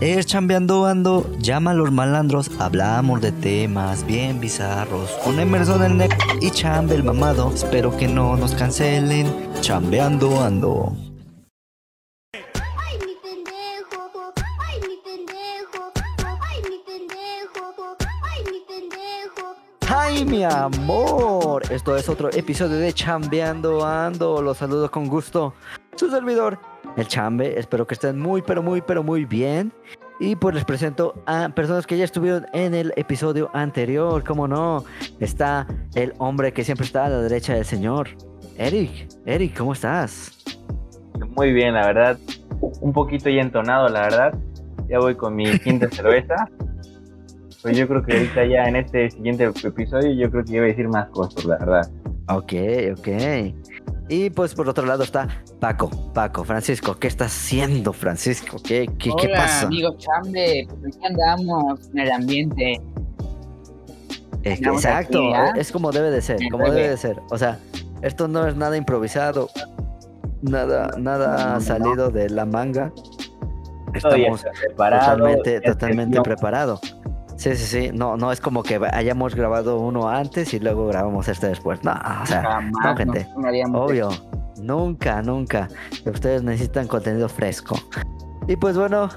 Es chambeando ando, llama a los malandros, hablamos de temas bien bizarros. Con Emerson el neck y chambe el mamado, espero que no nos cancelen. Chambeando ando. Ay, mi pendejo, ay, mi pendejo, ay, mi pendejo, ay, mi pendejo. ¡Ay, mi amor! Esto es otro episodio de Chambeando Ando. Los saludo con gusto. Su servidor, el Chambe. Espero que estén muy, pero muy, pero muy bien. Y pues les presento a personas que ya estuvieron en el episodio anterior. ¿Cómo no? Está el hombre que siempre está a la derecha del señor. Eric, Eric, ¿cómo estás? Muy bien, la verdad. Un poquito ya entonado, la verdad. Ya voy con mi quinta cerveza. Pues yo creo que ahorita ya en este siguiente episodio yo creo que iba a decir más cosas, la verdad. Ok, ok. Y pues por otro lado está Paco, Paco, Francisco, ¿qué estás haciendo, Francisco? ¿Qué, qué, qué Hola, pasa? amigo Chambe, pues aquí andamos en el ambiente. Es que- Andamos exacto, aquí, ¿ah? es como debe de ser, como debe de ser. O sea, esto no es nada improvisado, nada, nada No, no, no. salido de la manga. Estamos totalmente, totalmente preparado. Sí, sí, sí. No, no es como que hayamos grabado uno antes y luego grabamos este después. No, o sea, Jamás no, gente. Obvio, nunca, nunca. Ustedes necesitan contenido fresco. Y pues bueno,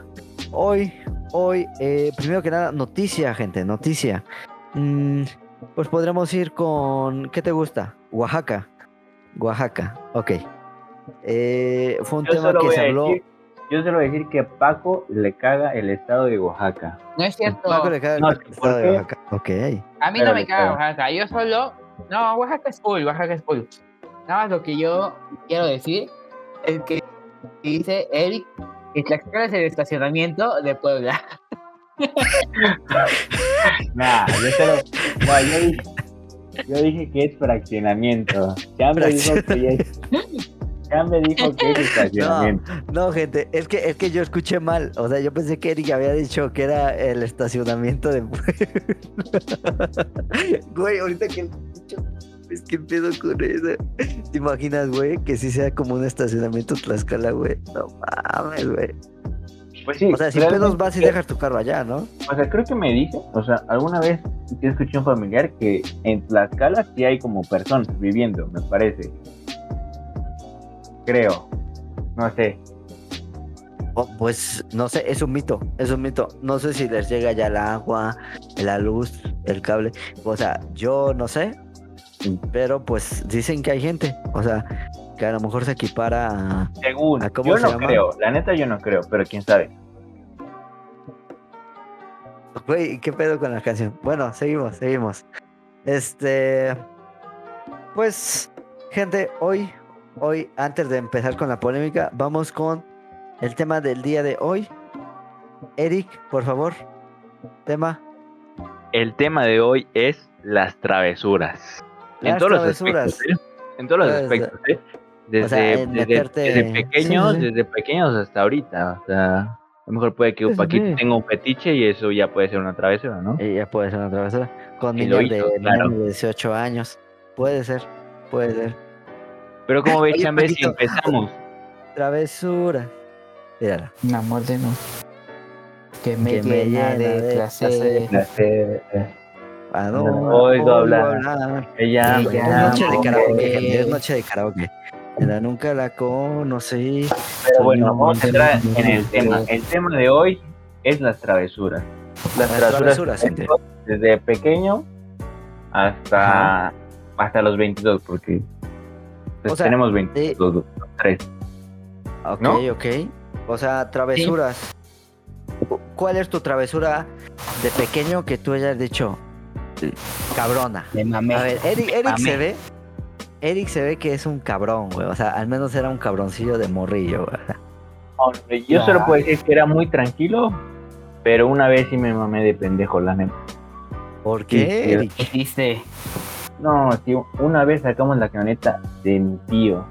hoy, hoy, eh, primero que nada, noticia, gente, noticia. Mm, pues podremos ir con, ¿qué te gusta? Oaxaca. Oaxaca, ok. Eh, fue un Yo tema que se habló. decir, yo solo voy a decir que a Paco le caga el estado de Oaxaca. No es cierto. Paco le cae el No, estado ¿por de? Oaxaca. Ok. A mí Pero no me caga. Oaxaca. Yo solo. No, Oaxaca es cool, Oaxaca es cool. Nada más lo que yo quiero decir es que dice Eric que Tlaxcala es el estacionamiento de Puebla. Nah, yo solo. No, yo dije, yo dije que es fraccionamiento. Chambe dijo que es. Chambe dijo que es estacionamiento. No, gente, es que, es que yo escuché mal. O sea, yo pensé que Eric había dicho que era el estacionamiento de. Güey, ahorita que es que pedo con eso. ¿Te imaginas, güey, que sí sea como un estacionamiento Tlaxcala, güey? No mames, güey. Pues sí. O sea, realmente- pedos vas y dejas tu carro allá, ¿no? O sea, creo que me dice, o sea, alguna vez yo escuché un familiar que en Tlaxcala sí hay como personas viviendo, me parece. Creo. No sé. Oh, pues no sé, es un mito, es un mito. No sé si les llega ya el agua, la luz, el cable. O sea, yo no sé, pero pues dicen que hay gente. O sea, que a lo mejor se equipara a... Según. ¿A cómo Yo se no llama? creo. La neta yo no creo, pero quién sabe. Güey, ¿qué pedo con la canción? Bueno, seguimos, seguimos. Este... Pues, gente, hoy, hoy, antes de empezar con la polémica, vamos con el tema del día de hoy. Eric, por favor, tema. El tema de hoy es las travesuras. en Las todos travesuras. los aspectos, ¿eh? En todos los Pues, aspectos, ¿eh? Desde, o sea, en desde- meterte- desde pequeños, Sí, sí. desde pequeños hasta ahorita. O sea, a lo mejor puede que un Paquito sí. tenga un fetiche y eso ya puede ser una travesura, ¿no? Y ya puede ser una travesura. Con niños de, claro. niños de 18 años. Puede ser, puede ser. Pero como ves, Oye, Chambe, si empezamos Travesura. Mírala. Un amor de no. Que me, Que me llena, de de placer. placer, eh, Ah, No oigo hablar. ella llama, noche de karaoke, es noche de karaoke. Mira, nunca la conocí. Pero bueno, vamos a entrar en el tema. El tema de hoy es las travesuras. Las, Las travesuras, travesuras, gente. desde pequeño hasta, hasta los 22, porque O sea, tenemos 22, los tres. Ok, ¿No? ok. O sea, travesuras. Cu- ¿Cuál es tu travesura de pequeño que tú hayas dicho cabrona? Me mamé. A ver, Eric, Eric mamé. se ve. Eric se ve que es un cabrón, güey. O sea, al menos era un cabroncillo de morrillo, güey. Yo solo puedo decir que era muy tranquilo, pero una vez sí me mamé de pendejo, la neta. ¿Por qué, Sí, Eric? ¿Qué hiciste? No, tío, una vez sacamos la camioneta de mi tío.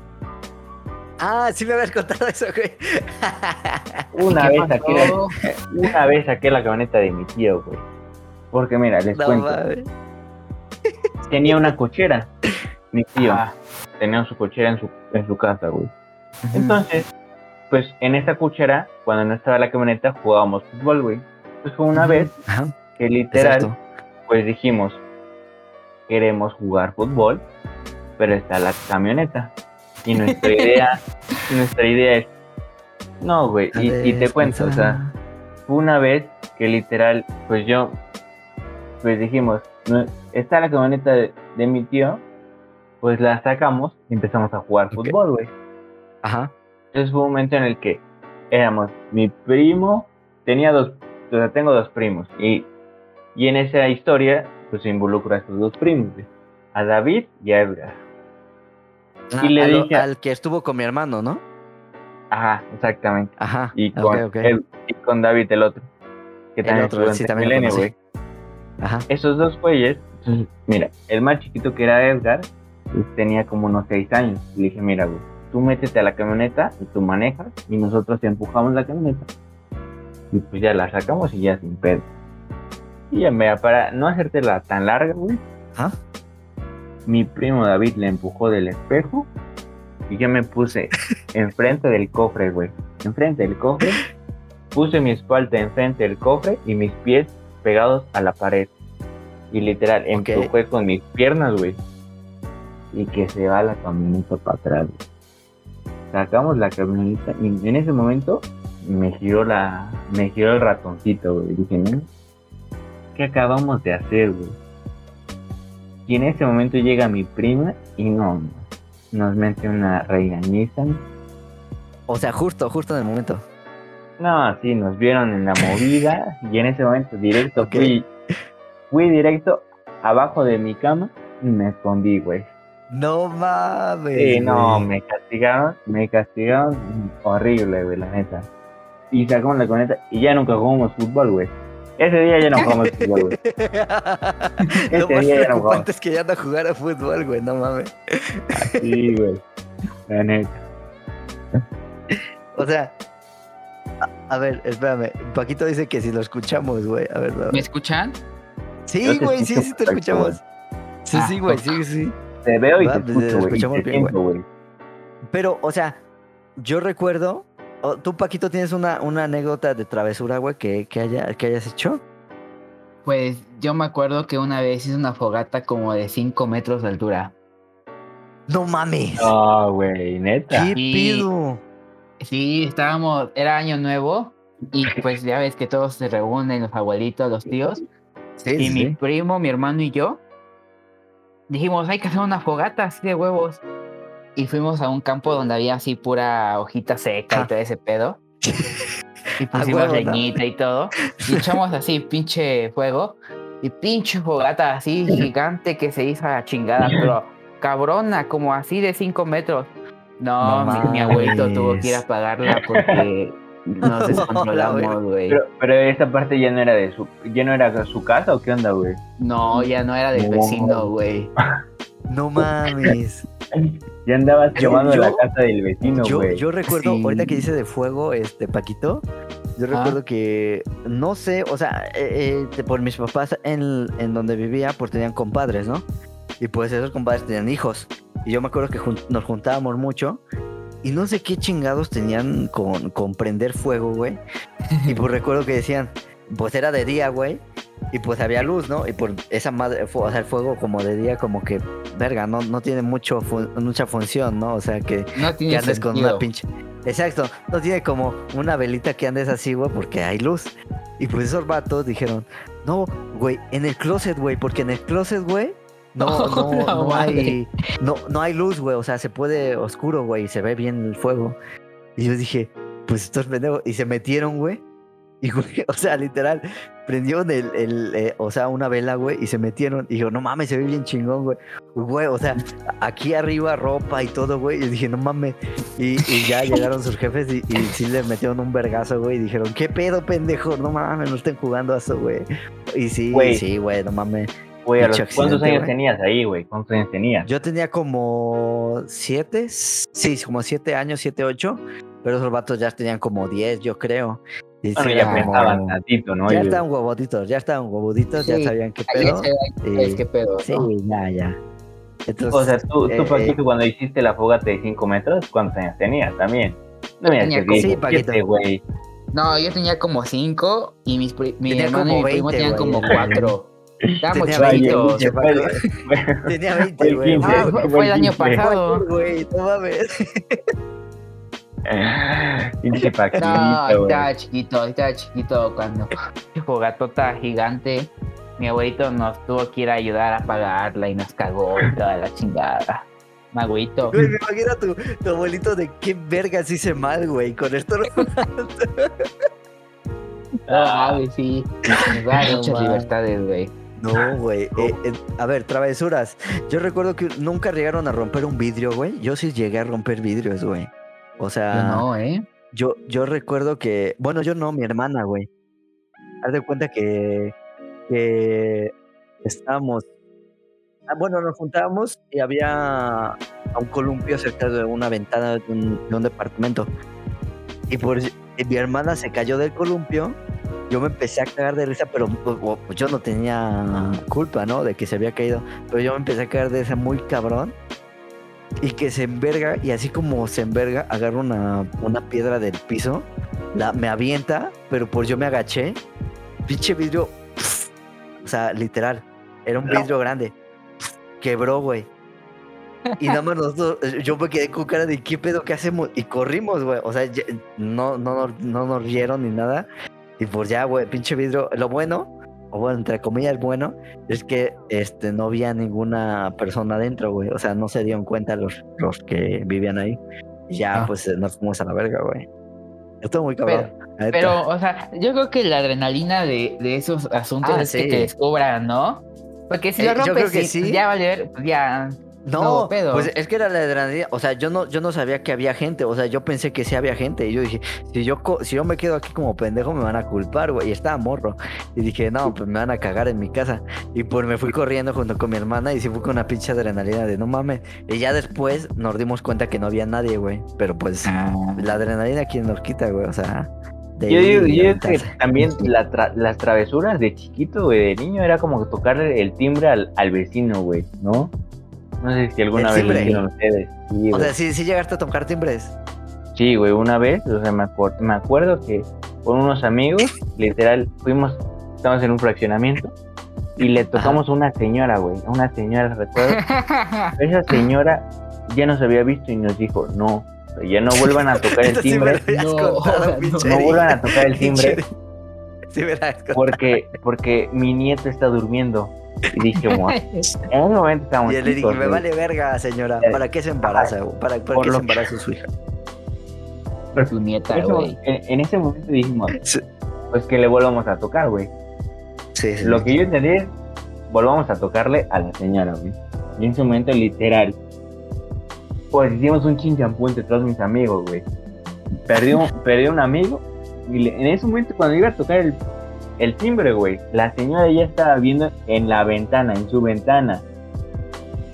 Ah, sí me habías contado eso, güey. Una ¿Qué vez saqué la, una vez saqué la camioneta de mi tío, güey. Porque mira, les No cuento. Tenía una cochera, mi tío. Ah, Tenía su cochera en su, en su casa, güey. Entonces, pues en esa cuchara, cuando no estaba la camioneta, jugábamos fútbol, güey. Pues fue una vez Ajá, que literal, exacto. pues dijimos, queremos jugar fútbol, pero está la camioneta. Y nuestra idea, y nuestra idea es, no, güey, y, y te cuento, o sea, fue una vez que literal, pues yo, pues dijimos, está la camioneta de, de mi tío, pues la sacamos y empezamos a jugar Ok. fútbol, güey. Ajá. Entonces fue un momento en el que éramos mi primo, tenía dos, o sea, tengo dos primos, y, y en esa historia, pues se involucra a estos dos primos, güey, a David y a Edgar. Ah, Y le a lo- dije- al que estuvo con mi hermano, ¿no? Ajá, exactamente. Ajá. Y con, y David el otro, que El también otro, sí, también conocí. güey. Ajá. Esos dos güeyes, mira, el más chiquito que era Edgar, pues, tenía como unos seis años. Le dije, mira, güey, tú métete a la camioneta y tú manejas y nosotros te empujamos la camioneta. Y pues ya la sacamos y ya sin pedo. Y ya, mira, para no hacértela tan larga, güey, Ajá. mi primo David le empujó del espejo y yo me puse enfrente del cofre, güey. Enfrente del cofre. Puse mi espalda enfrente del cofre y mis pies pegados a la pared. Y literal, empujé con mis piernas, güey. Y que se va la camioneta para atrás. güey. Sacamos la camioneta y en ese momento me giró la me giró el ratoncito, güey. Dije, "No, ¿qué acabamos de hacer, güey? Y en ese momento llega mi prima y no, nos mete una regañiza. O sea, justo, justo en el momento. No, sí, nos vieron en la movida y en ese momento directo Ok. fui, fui directo abajo de mi cama y me escondí, güey. No mames. Sí, no, me castigaron, me castigaron horrible, güey, la neta. Y sacamos la coneta y ya nunca jugamos fútbol, güey. Ese día ya no jugamos fútbol, güey. Lo más día ya no preocupante es que ya no jugar a fútbol, güey, no mames. Sí, güey. La neta. O sea, a, a ver, espérame. Paquito dice que si lo escuchamos, güey. A ver, espérame. ¿Me escuchan? Sí, güey, sí, sí te escuchamos. Sí, Ah, sí, güey, ok. sí, sí. Te veo y Va, te pues, escucho, güey. Escuchamos bien, güey. güey. Pero, o sea, yo recuerdo. ¿Tú, Paquito, tienes una, una anécdota de travesura, güey, que, que, haya, que hayas hecho? Pues yo me acuerdo que una vez hice una fogata como de 5 metros de altura. No mames. No, güey, neta. ¿Qué Sí. pido? Sí, estábamos, era año nuevo y pues ya ves que todos se reúnen, los abuelitos, los tíos. Sí, Y sí, mi primo, mi hermano y yo dijimos, hay que hacer una fogata así de huevos. Y fuimos a un campo donde había así pura hojita seca Ah. y todo ese pedo. Y A pusimos huevo, ¿no? leñita y todo. Y echamos así pinche fuego. Y pinche fogata así gigante que se hizo a la chingada, pero cabrona, como así de 5 metros. No, No mi, mi abuelito tuvo que ir a apagarla porque nos La descontrolamos, güey. Pero, pero esa parte ya no era de su, ya no era su casa o qué onda, güey. No, ya no era del No. vecino, güey. No mames. Ya andabas yo- la casa del vecino, Yo, güey. yo recuerdo, Sí. ahorita que dice de fuego, este Paquito, yo Ah. recuerdo que, no sé, o sea, eh, eh, por mis papás en, en donde vivía, pues tenían compadres, ¿no? Y pues esos compadres tenían hijos. Y yo me acuerdo que jun- nos juntábamos mucho. Y no sé qué chingados tenían con, con prender fuego, güey. Y pues recuerdo que decían, pues era de día, güey. Y pues había luz, ¿no? Y por esa madre, o sea, el fuego como de día, como que, verga, no, no tiene mucho fun- mucha función, ¿no? O sea, que, No que andes con una pinche. Exacto, no tiene como una velita que andes así, güey, porque hay luz. Y pues esos vatos dijeron, no, güey, en el closet, güey, porque en el closet, güey, no, Oh, no, no hay, no, no hay luz, güey, o sea, se puede oscuro, güey, y se ve bien el fuego. Y yo dije, pues estos pendejos, y se metieron, güey. Y, güey, o sea, literal, prendieron el, el, eh, o sea, una vela, güey, y se metieron. Y yo, no mames, se ve bien chingón, güey. Güey, o sea, aquí arriba ropa y todo, güey. Y dije, no mames. Y, y ya llegaron sus jefes y, y sí le metieron un vergazo, güey. Y dijeron, ¿qué pedo, pendejo? No mames, no estén jugando a eso, güey. Y sí, Güey. sí, güey, no mames. Güey, ¿a los- pinche ¿cuántos años tenías ahí, güey? ¿Cuántos años tenías? Yo tenía como siete, sí, como siete años, siete, ocho. Pero esos vatos ya tenían como diez, yo creo. Y bueno, ya pensaban tantito, ¿no? Ya Oye, estaban huevoditos, ya estaban huevoditos, Sí, ya sabían qué pedo. ve, y- es que pedo, Sí, ¿no? ya, ya. Entonces, O sea, tú, tú eh, Paquito, cuando hiciste la fogata de 5 metros, ¿cuántos años tenías también? No me Tenía digas como- que Sí, Paquito. siete, güey. No, yo tenía como cinco y mis pri- mi hermano y mi primo 20, tenían como cuatro. Estábamos Tenía chiquitos. 20, Fue- Paco. Tenía Fue 20, el güey. 15. Ah, fue, el año pasado. Güey, no mames. Pinche No, Paquito, güey. estaba chiquito, estaba chiquito cuando fogatota gigante. Mi abuelito nos tuvo que ir a ayudar a apagarla y nos cagó y toda la chingada. Maguito. Güey, me imagino a tu, tu abuelito de qué vergas hice mal, güey, con esto. Ah, güey, sí. Nos da No, muchas man. libertades, güey. No, güey. eh, eh, a ver, travesuras. Yo recuerdo que nunca llegaron a romper un vidrio, güey. Yo sí llegué a romper vidrios, güey. O sea, Yo no, ¿eh? yo, yo recuerdo que. Bueno, yo no, mi hermana, güey. Haz de cuenta que. que estábamos. ah, bueno, nos juntábamos y había un columpio cerca de una ventana de un, de un departamento. Y por y mi hermana se cayó del columpio. Yo me empecé a cagar de risa, pero pues, pues, yo no tenía culpa, ¿no? De que se había caído. Pero yo me empecé a cagar de risa muy cabrón. Y que se enverga, y así como se enverga, agarra una, una piedra del piso, la, me avienta, pero pues yo me agaché. Pinche vidrio, o sea, literal, era un vidrio grande. pf, Quebró, güey. Y nada más nosotros, yo me quedé con cara de qué pedo, qué hacemos. Y corrimos, güey. O sea, ya- no, no, nos- no nos rieron ni nada. Y pues ya, güey, pinche vidrio. Lo bueno, o bueno, entre comillas, bueno, es que este no había ninguna persona adentro, güey. O sea, no se dieron cuenta los, los que vivían ahí. Y ya, Ah. pues nos fuimos a la verga, güey. Estuvo muy cabrón. Pero, o sea, yo creo que la adrenalina de, de esos asuntos Ah, es que te descubran, ¿no? Porque si Eh, lo yo rompes, creo que sí, sí. ya vale ver, pues ya. No, No, pedo. pues es que era la adrenalina, o sea, yo no, yo no sabía que había gente, o sea, yo pensé que sí había gente, y yo dije, si yo, co- si yo me quedo aquí como pendejo me van a culpar, güey, y estaba morro, y dije, no, pues me van a cagar en mi casa, y pues me fui corriendo junto con mi hermana, y sí fui con una pinche adrenalina de no mames, y ya después nos dimos cuenta que no había nadie, güey, pero pues Ah, la adrenalina quién nos quita, güey, o sea, de Yo yo digo que también la tra- las travesuras de chiquito, güey, de niño, era como tocarle el timbre al, al vecino, güey, ¿no? No sé si alguna ¿El vez lo hicieron ustedes. Sí, O sea, sí, sí llegaste a tocar timbres. Sí, güey, una vez, o sea, me, acuer- me acuerdo que con unos amigos, literal, fuimos, estábamos en un fraccionamiento y le tocamos a una señora, güey, a una señora, recuerdo. Esa señora ya nos había visto y nos dijo, no, ya no vuelvan a tocar el sí timbre, No, contado, no, vuelvan a tocar el timbre Sí, porque, porque mi nieto está durmiendo. Y dije, en ese momento estábamos Y Eric, chicos, me vale verga, señora. Eh, ¿Para qué se embaraza? ¿Para, para por qué lo se embaraza su hija? tu nieta, En ese, güey. en- en ese momento dijimos, Sí. pues que le volvamos a tocar, güey. Sí, sí. Lo que yo entendí es, volvamos a tocarle a la señora, güey. Y en ese momento, literal, pues hicimos un chinchampú entre todos mis amigos, güey. Perdí un, perdí un amigo y en ese momento cuando iba a tocar el, el timbre, güey, la señora ya estaba viendo en la ventana, en su ventana.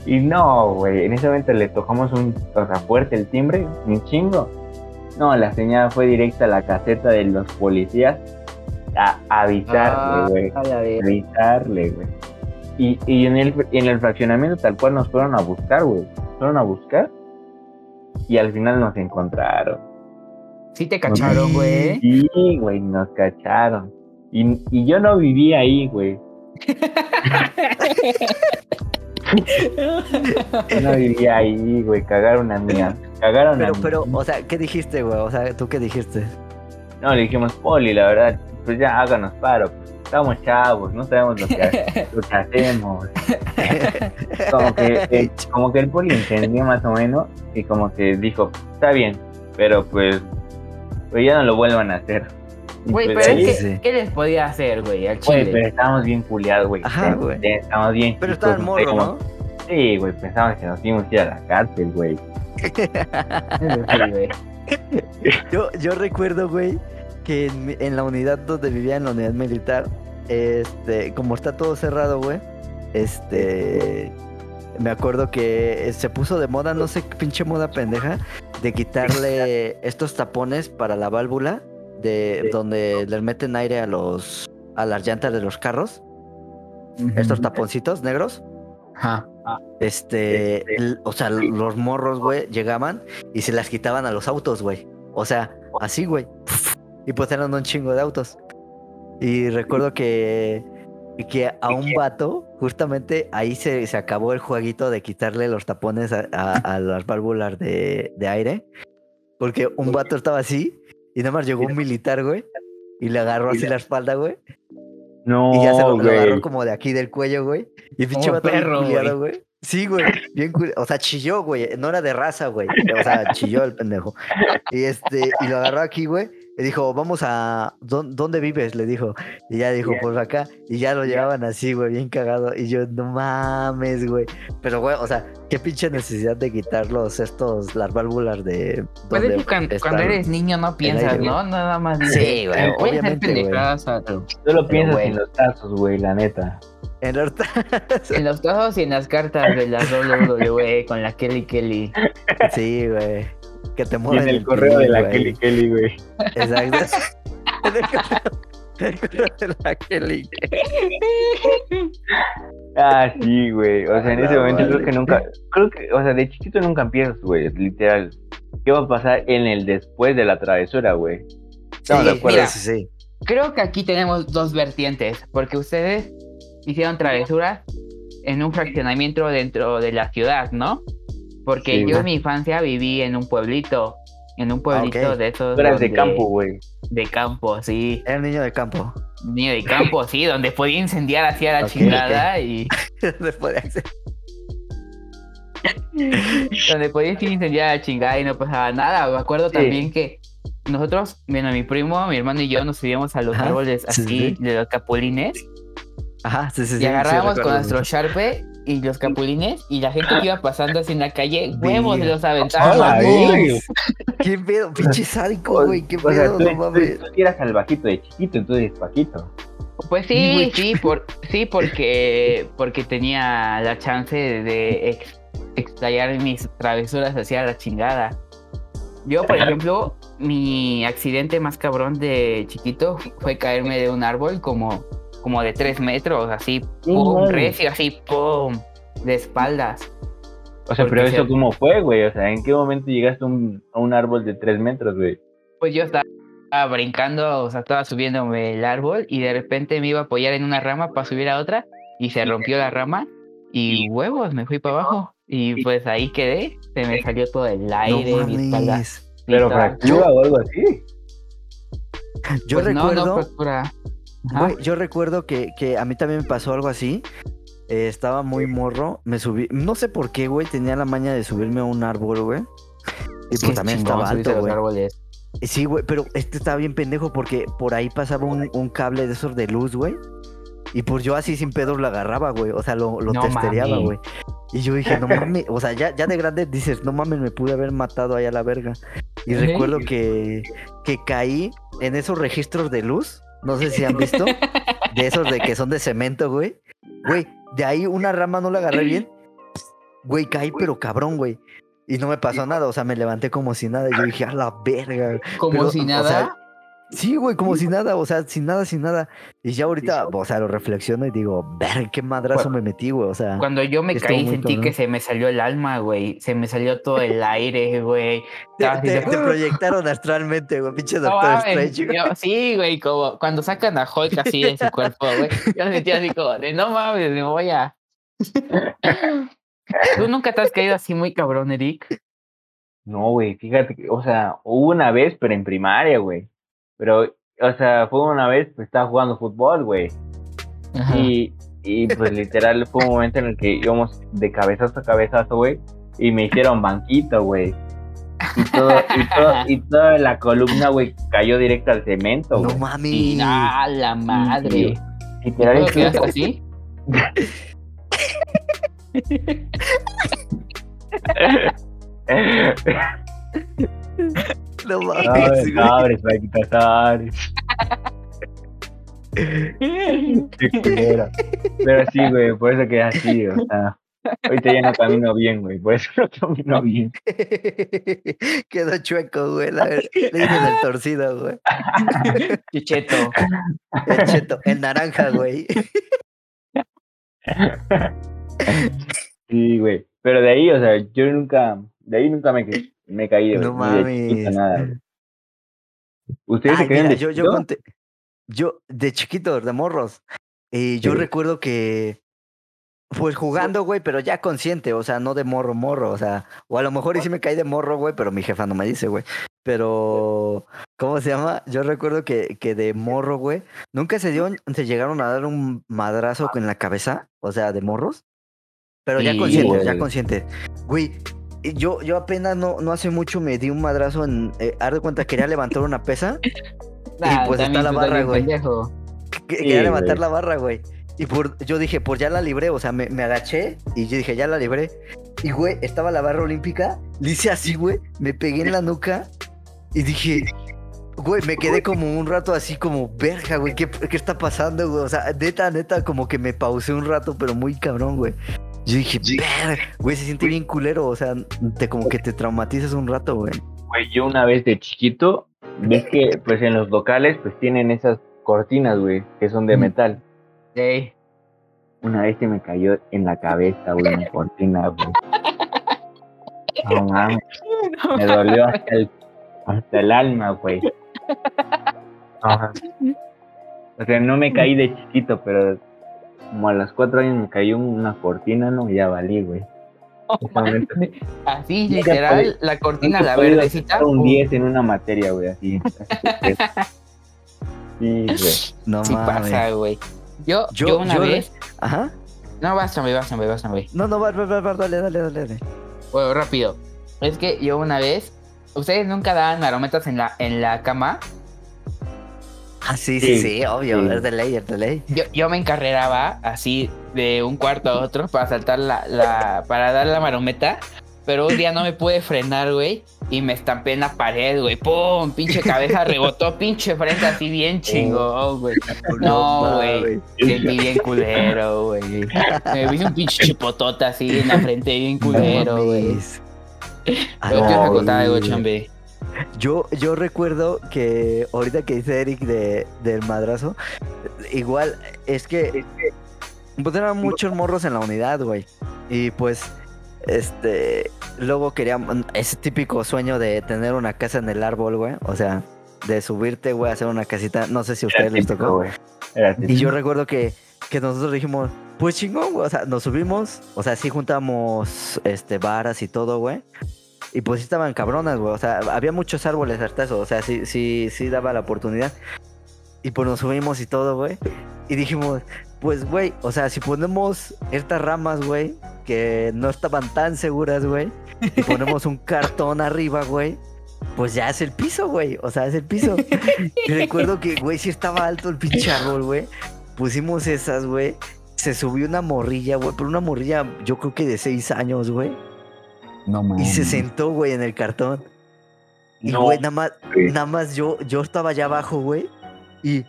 Y no, güey, en ese momento le tocamos un, o sea, fuerte el timbre, un chingo. No, la señora fue directa a la caseta de los policías a avisarle, güey a la vez. gritarle, güey. Y, y en, el, en el fraccionamiento tal cual nos fueron a buscar, güey. Fueron a buscar y al final nos encontraron. Sí te cacharon, güey. Sí, güey, nos cacharon. Y, y yo no vivía ahí, güey. Yo no vivía ahí, güey. Cagaron a mí. Cagaron Pero, a mí. pero, o sea, ¿qué dijiste, güey? O sea, ¿tú qué dijiste? No, le dijimos, Poli, la verdad, pues ya háganos paro. Estamos chavos, no sabemos lo que, lo que hacemos. como que, eh, como que el poli entendió más o menos y como que dijo, está bien, pero pues, pues ya no lo vuelvan a hacer. Güey, pues, pero es que, sí. ¿qué les podía hacer, güey, al güey, chile? pero estábamos bien culiados, güey. Ajá, güey. Estábamos bien Pero estaba morro, sabíamos- ¿no? Sí, güey, pensábamos que nos íbamos a ir a la cárcel, güey. Güey. Yo, yo recuerdo, güey, que en, mi- en la unidad donde vivía, en la unidad militar, este, como está todo cerrado, güey, este, me acuerdo que se puso de moda, no sé qué pinche moda pendeja, de quitarle estos tapones para la válvula, de Sí. donde le meten aire a los, a las llantas de los carros, estos taponcitos negros. Ajá. Este, Este. o sea, los morros, güey, llegaban y se las quitaban a los autos, güey. O sea, así, güey. Y pues eran un chingo de autos. Y recuerdo que, que a un vato, justamente ahí se, se acabó el jueguito de quitarle los tapones a, a- a las válvulas de, de aire. Porque un vato estaba así y nada más llegó un militar, güey. Y le agarró así la espalda, güey. No, Y ya se lo, lo agarró como de aquí del cuello, güey. Y pinche vato perro, culiado, güey. Sí, güey. Bien O sea, chilló, güey. No era de raza, güey. O sea, chilló el pendejo. Y este, y lo agarró aquí, güey. Y dijo, vamos a. ¿dó- ¿Dónde vives? Le dijo. Y ya dijo, Ya. por acá. Y ya lo llevaban así, güey, bien cagado. Y yo, no mames, güey. Pero, güey, o sea, qué pinche necesidad de quitarlos estos, las válvulas de. Pues es que cuando, eres niño no piensas, aire, ¿no? Nada más Sí, güey, "Eh, voy a hacer obviamente, güey. pendejadas a otro". Solo piensas güey. en los tazos, güey, la neta. En la En los tazos y en las cartas de la WWE con la Kelly Kelly. Sí, güey. Que te Y mueven en el correo de la güey. Kelly Kelly, güey. Exacto. En el correo- en el correo de la Kelly. Ah, sí, güey. O sea, en A ese momento creo que nunca. Creo que, o sea, de chiquito nunca empiezas, güey. Literal. ¿Qué va a pasar en el después de la travesura, güey? Estamos de Sí, acuerdo. mira, sí, sí. Creo que aquí tenemos dos vertientes, porque ustedes hicieron travesuras en un fraccionamiento dentro de la ciudad, ¿no? Porque Sí, yo en mi infancia viví en un pueblito, en un pueblito ok. de esos. Tú eras de donde- campo, güey. De campo, sí. Era un niño de campo. Niño de campo, sí, donde podía incendiar hacia la chingada y Después de hacer- donde podía incendiar la chingada y no pasaba nada. Me acuerdo Sí. también que nosotros, bueno, mi primo, mi hermano y yo nos subíamos a los Ajá, árboles sí, así sí. de los capulines Ajá, sí, sí, sí. y sí, agarrábamos con nuestro. Sharpe y los capulines y la gente que iba pasando así en la calle, huevos, Mira. los aventaban. Güey. ¿Qué pedo? Pinche sádico, güey. ¿Qué O sea, pedo? tú, No tú- mames. tú sí eras salvajito de chiquito, entonces despacito. Pues Sí, sí, por, sí, porque, porque tenía la chance de ex- explayar mis travesuras hacia la chingada. Yo, por ejemplo, mi accidente más cabrón de chiquito fue caerme de un árbol como, como de tres metros, así, pum, recio, así, pum, de espaldas. O sea, pero eso se- cómo fue, güey. O sea, ¿en qué momento llegaste a un, a un árbol de tres metros, güey? Pues yo estaba brincando, o sea, estaba subiéndome el árbol y de repente me iba a apoyar en una rama para subir a otra y se rompió la rama y huevos, me fui para abajo y pues ahí quedé, se me salió todo el aire, No mi espalda. mames. Pero fractura o algo así. Yo Pues no, no recuerdo. fractura. Ajá. Güey, yo recuerdo que, que a mí también me pasó algo así. Eh, estaba muy morro. Me subí. No sé por qué, güey. Tenía la maña de subirme a un árbol, güey. Y pues es también chingón estaba alto, güey. Eh, Sí, güey, pero este estaba bien pendejo porque por ahí pasaba un, un cable de esos de luz, güey. Y pues yo así sin pedos lo agarraba, güey. O sea, lo, lo No testereaba, güey. Y yo dije, no mames. O sea, ya, ya de grande dices, no mames, me pude haber matado ahí a la verga. Y recuerdo que, que caí en esos registros de luz. No sé si han visto. de esos de que son de cemento, güey. Güey, de ahí una rama no la agarré bien. Güey, caí, pero cabrón, güey. Y no me pasó nada, o sea, me levanté como si nada. Y yo dije, a la verga. Como Pero, si o nada. sea, Sí, güey, como si nada, o sea, sin nada, sin nada. Y ya ahorita, o sea, lo reflexiono y digo, ver qué madrazo me metí, güey. O sea, Cuando yo me caí sentí cabrón. que se me salió el alma, güey. Se me salió todo el aire, güey. te, proyectaron astralmente, güey, pinche No Doctor mames, Strange. güey. yo- sí, güey, como cuando sacan a Hulk así de su cuerpo, güey. Yo me sentía así como de no mames, me voy a. ¿Tú nunca te has caído así muy cabrón, Eric? No, güey, fíjate que, o sea, hubo una vez, pero en primaria, güey. Pero, o sea, fue una vez, pues estaba jugando fútbol, güey. Y, y pues literal fue un momento en el que íbamos de cabezazo a cabezazo, güey. Y me hicieron banquito, güey. Y, todo, y, todo, y toda la columna, güey, cayó directo al cemento, No güey. mami. Y a la madre. Literal, ¿Puedo estuvo- quedar así? No mames. Sobres, Paquita. Pero sí, güey, por eso quedé así, o sea. Ahorita ya no camino bien, güey, por eso no camino bien. Quedó chueco, güey. La, le dicen el torcido, güey. Chicheto. El cheto, el naranja, güey. Sí, güey. Pero de ahí, o sea, yo nunca, de ahí nunca me, me caí. No de chiquito, mames. nada. ¿Ustedes Ay, se creen mira, de yo, yo conté, yo de chiquito, de morros, y yo Sí. recuerdo que, pues jugando, güey, pero ya consciente, o sea, no de morro, morro, o sea, o a lo mejor y sí me caí de morro, güey, pero mi jefa no me dice, güey. Pero, ¿cómo se llama? Yo recuerdo que, que de morro, güey, nunca se dio, se llegaron a dar un madrazo en la cabeza, o sea, de morros, pero ya Sí, conscientes, ya güey. conscientes. Güey, yo, yo apenas no, no hace mucho me di un madrazo en, eh, haz de cuenta, quería levantar una pesa Nah, pues está la barra, güey. pendejo. que- Sí, quería levantar güey. la barra, güey. Y por, yo dije, pues ya la libré, o sea, me, me agaché y yo dije, ya la libré. Y, güey, estaba la barra olímpica, le hice así, güey, me pegué en la nuca y dije, güey, me quedé como un rato así como, verga, güey, ¿qué, qué está pasando, güey? O sea, neta, neta, como que me pausé un rato, pero muy cabrón, güey. Yo dije, güey, se siente bien culero, o sea, te como que te traumatizas un rato, güey. Güey, yo una vez de chiquito, ves que pues en los locales pues tienen esas cortinas, güey, que son de Mm. metal. Ey, Una vez se me cayó en la cabeza, güey, una cortina, güey. No mames, me dolió hasta el, hasta el alma, güey. Ajá. O sea, no me caí de chiquito, pero como a los cuatro años me cayó una cortina, no, ya valí, güey. Momento. Así, Nunca literal, podí- la cortina, la verdecita. un uh, 10 en una materia, güey, así. así que- Sí, güey. No Sí mames. pasa, güey. Yo, Yo- yo, una yo re- vez. Ajá. No, básame, básame, básame. No, no, va, va, va, va, dale, dale, dale, dale. Bueno, rápido. Es que yo una vez. ¿Ustedes nunca daban marometas en la, en la cama? Ah, sí, sí, Sí, sí, obvio, sí. es de ley, es de ley. Yo, yo me encarreraba así de un cuarto a otro para saltar la, la. para dar la marometa. Pero un día no me pude frenar, güey. Y me estampé en la pared, güey. ¡Pum! Pinche cabeza rebotó, pinche frente así bien chingón, güey. No, güey. Sentí bien culero, güey. Me vi un pinche chipotota así en la frente, bien culero, güey. Pero no, quiero contar algo, güey. chambe. Yo, yo recuerdo que ahorita que dice Eric de, del madrazo, igual es que pues eran muchos morros en la unidad, güey. Y pues, este, luego queríamos, ese típico sueño de tener una casa en el árbol, güey. O sea, de subirte, güey, a hacer una casita. No sé si a ustedes les tocó. güey. Y yo recuerdo que, que nosotros dijimos, pues chingón, güey. O sea, nos subimos, o sea, sí juntamos este, varas y todo, güey. Y pues estaban cabronas, güey. O sea, había muchos árboles hasta eso. O sea, sí, sí, sí daba la oportunidad. Y pues nos subimos y todo, güey. Y dijimos, pues, güey, o sea, si ponemos estas ramas, güey, que no estaban tan seguras, güey, y ponemos un cartón arriba, güey, pues ya es el piso, güey. O sea, es el piso. Y recuerdo que, güey, sí estaba alto el pinche árbol, güey. Pusimos esas, güey. Se subió una morrilla, güey, pero una morrilla, yo creo que de seis años, güey. No Y se sentó, güey, en el cartón. Y, No, güey, nada más, nada más yo, yo estaba allá abajo, güey. Y,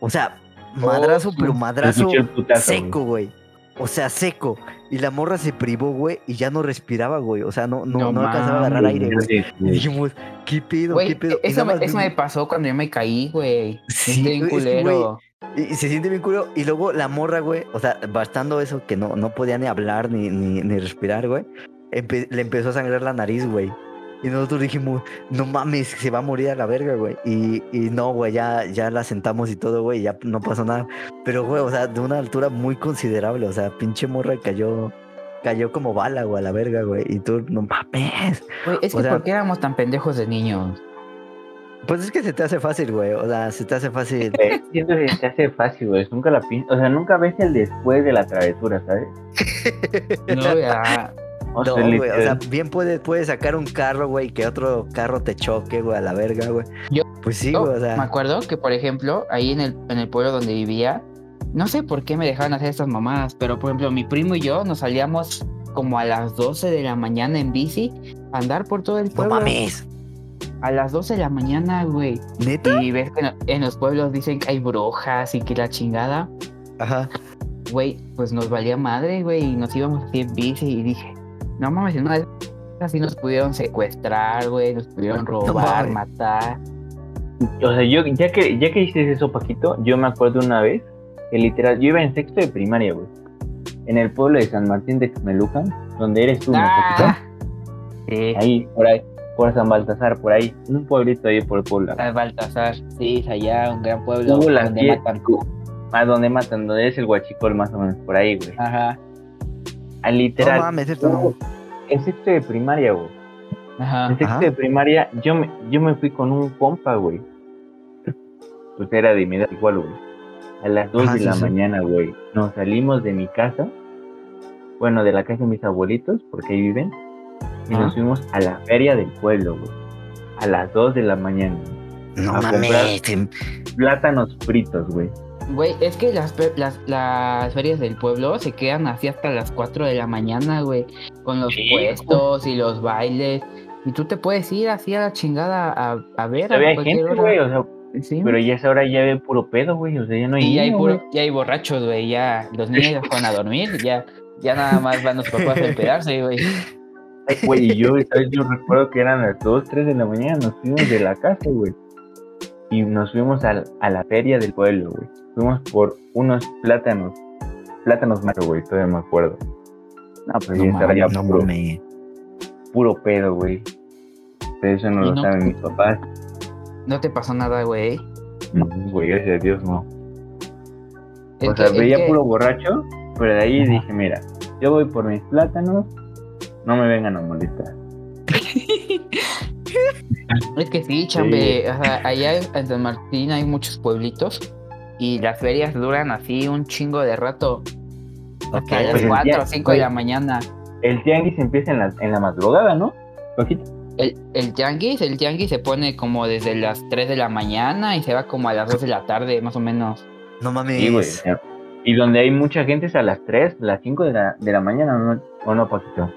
o sea, madrazo, Oh, pero madrazo putazo, güey. seco, güey. O sea, seco. Y la morra se privó, güey, y ya no respiraba, güey. O sea, no, no, No no alcanzaba a agarrar aire, güey. Y dijimos, ¿qué pedo? ¿Qué pedo? Eso, me, eso me pasó cuando yo me caí, güey. Sí, bien culero. Y, y se siente bien curioso. Y luego la morra, güey, o sea, bastando eso, que no, no podía ni hablar ni, ni, ni respirar, güey, empe- le empezó a sangrar la nariz, güey. Y nosotros dijimos, no mames, se va a morir a la verga, güey. Y, y no, güey, ya, ya la sentamos y todo, güey, ya no pasó nada. Pero, güey, o sea, de una altura muy considerable, o sea, pinche morra cayó, cayó como bala, güey, a la verga, güey. Y tú, no mames. Güey, es o que sea- ¿por qué éramos tan pendejos de niños? Pues es que se te hace fácil, güey, o sea, se te hace fácil. Siento que se hace fácil, güey. Nunca la pi- O sea, nunca ves el después de la travesura, ¿sabes? No, ya. No, güey, o sea, bien puedes, puedes sacar un carro, güey, que otro carro te choque, güey, a la verga, güey. Yo- Pues sí, Yo güey, o sea. me acuerdo que, por ejemplo, ahí en el, en el pueblo donde vivía, no sé por qué me dejaban hacer estas mamadas, pero por ejemplo, mi primo y yo nos salíamos como a las 12 de la mañana en bici a andar por todo el No pueblo. mames. A las 12 de la mañana, güey. ¿Neta? Y ves que en- en los pueblos dicen que hay brujas y que la chingada. Ajá. Güey, pues nos valía madre, güey, y nos íbamos así en bici y dije, no mames, esas así nos pudieron secuestrar, güey, nos pudieron robar, matar. O sea, yo, ya que, ya que dices eso, Paquito, yo me acuerdo una vez que literal, yo iba en sexto de primaria, güey. En el pueblo de San Martín de Xmelucan, donde eres tú, ¿no, Ah, Paquito? sí. Ahí, por ahí. por San Baltasar, por ahí, un pueblito ahí por Puebla. Al Baltasar, sí, es allá, un gran pueblo Hubo donde matan. A donde matan, donde es el Huachicol más o menos, por ahí, güey. Ajá, A No literal. mames, esto no. En sexto de primaria, güey. ajá. En sexto Ajá. de primaria, yo me, yo me fui con un compa, güey. Pues era de mi edad igual, güey. A las 2 Ajá, de sí, la sí. mañana, güey. Nos salimos de mi casa. Bueno, de la casa de mis abuelitos, porque ahí viven. Y Ajá. nos fuimos a la feria del pueblo, güey. A las 2 de la mañana. No a mames. Plátanos fritos, güey. Güey, es que las, las, las ferias del pueblo se quedan así hasta las 4 de la mañana, güey. Con los Sí, puestos y los bailes. Y tú te puedes ir así a la chingada a, a ver a Había cualquier gente, hora. güey. O sea, Sí, pero ya esa hora ya ve puro pedo, güey. O sea, ya no hay y ya hay, puro- güey. ya hay borrachos, güey. Ya los niños ya fueron a dormir. Ya, ya nada más van los papás a empedarse, güey. Ay, Güey, y yo, ¿sabes? Yo recuerdo que eran las 2, 3 de la mañana, nos fuimos de la casa, güey. Y nos fuimos al- a, la feria del pueblo, güey. Fuimos por unos plátanos, plátanos malos, güey, todavía me acuerdo. No, pero No ya No puro, puro pedo, güey. Pero eso no Y lo no- saben mis papás. No te pasó nada, güey. No, güey, gracias a Dios, no. O sea, que- veía que- puro borracho, pero de ahí Ajá. dije, mira, yo voy por mis plátanos, no me vengan a molestar. Es que sí, chambe, o sea, allá en San Martín hay muchos pueblitos y las ferias duran así un chingo de rato. Hasta las pues el 4 día- o 5 de la pues- mañana. El tianguis empieza en la, en la madrugada, ¿no? Poquito. El, el tianguis, el tianguis se pone como desde las 3 de la mañana y se va como a las 2 de la tarde, más o menos. No mames. Sí, güey. Y donde hay mucha gente es a las 3, las 5 de la, de la mañana, ¿no? ¿O no, Paquito?